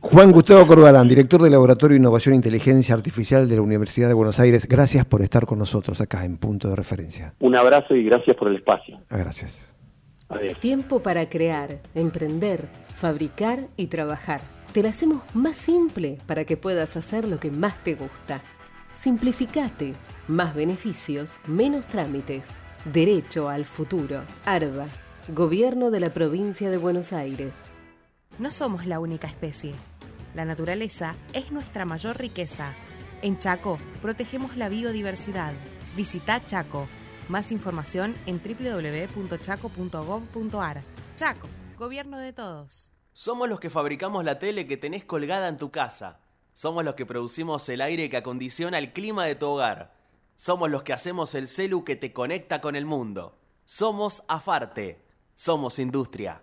Juan Gustavo Corbalán, director del Laboratorio de Innovación e Inteligencia Artificial de la Universidad de Buenos Aires, gracias por estar con nosotros acá en Punto de Referencia. Un abrazo y gracias por el espacio. Ah, Gracias. Tiempo para crear, emprender, fabricar y trabajar. Te la hacemos más simple para que puedas hacer lo que más te gusta. Simplificate. Más beneficios, menos trámites. Derecho al futuro. ARBA. Gobierno de la Provincia de Buenos Aires. No somos la única especie. La naturaleza es nuestra mayor riqueza. En Chaco protegemos la biodiversidad. Visita Chaco. Más información en www.chaco.gov.ar. Chaco, gobierno de todos. Somos los que fabricamos la tele que tenés colgada en tu casa. Somos los que producimos el aire que acondiciona el clima de tu hogar. Somos los que hacemos el celu que te conecta con el mundo. Somos Afarte. Somos industria.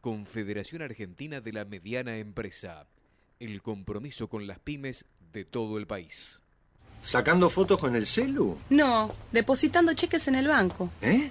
Confederación Argentina de la Mediana Empresa. El compromiso con las pymes de todo el país. ¿Sacando fotos con el celu? No, depositando cheques en el banco. ¿Eh?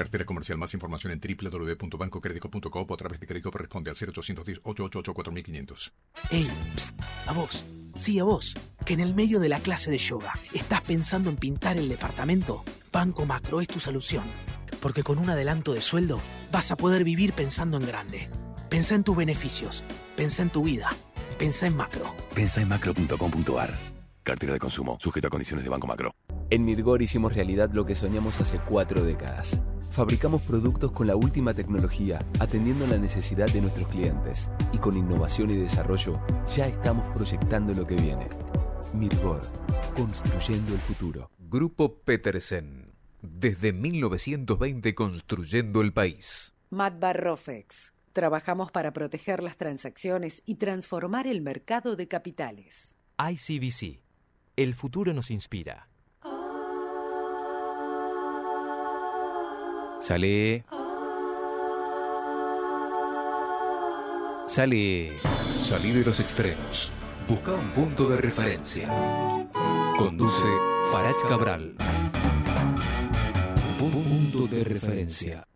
Cartera comercial. Más información en www.bancocredico.com o a través de Credicop responde al 0810-888-4500. Ey, psst, a vos. Sí, a vos. Que en el medio de la clase de yoga estás pensando en pintar el departamento. Banco Macro es tu solución. Porque con un adelanto de sueldo vas a poder vivir pensando en grande. Pensá en tus beneficios. Pensá en tu vida. Pensá en macro. Pensa en macro.com.ar. Cartera de consumo, sujeto a condiciones de Banco Macro. En Mirgor hicimos realidad lo que soñamos hace cuatro décadas. Fabricamos productos con la última tecnología, atendiendo la necesidad de nuestros clientes. Y con innovación y desarrollo, ya estamos proyectando lo que viene. Mirgor, construyendo el futuro. Grupo Petersen. Desde 1920 construyendo el país. Matbar Rofex. Trabajamos para proteger las transacciones y transformar el mercado de capitales. ICBC. El futuro nos inspira. Sale. Sale. Salí de los extremos. Busca un punto de referencia. Conduce Farach Cabral. Punto de referencia.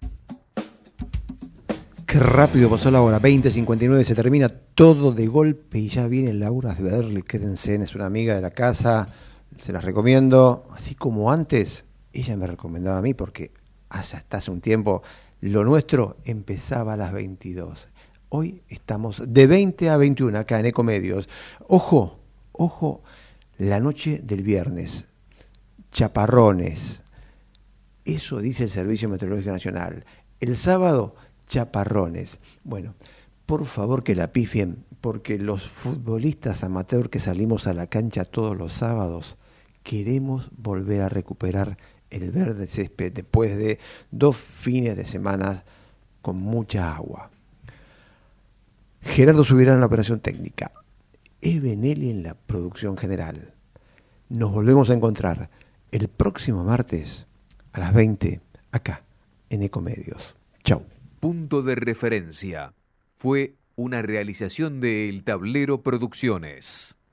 Qué rápido pasó la hora, 20.59, se termina todo de golpe y ya viene Laura Berli, quédense, es una amiga de la casa, se las recomiendo, así como antes, ella me recomendaba a mí porque hace, hasta hace un tiempo lo nuestro empezaba a las 22. Hoy estamos de 20 a 21 acá en Ecomedios. Ojo, ojo, la noche del viernes, chaparrones, eso dice el Servicio Meteorológico Nacional. El sábado, chaparrones. Bueno, por favor que la pifien, porque los futbolistas amateur que salimos a la cancha todos los sábados, queremos volver a recuperar el verde césped después de dos fines de semana con mucha agua. Gerardo Subirán en la operación técnica. Ebenelli en la producción general. Nos volvemos a encontrar el próximo martes a las 20 acá en Ecomedios. Chau. Punto de referencia. Fue una realización de El Tablero Producciones.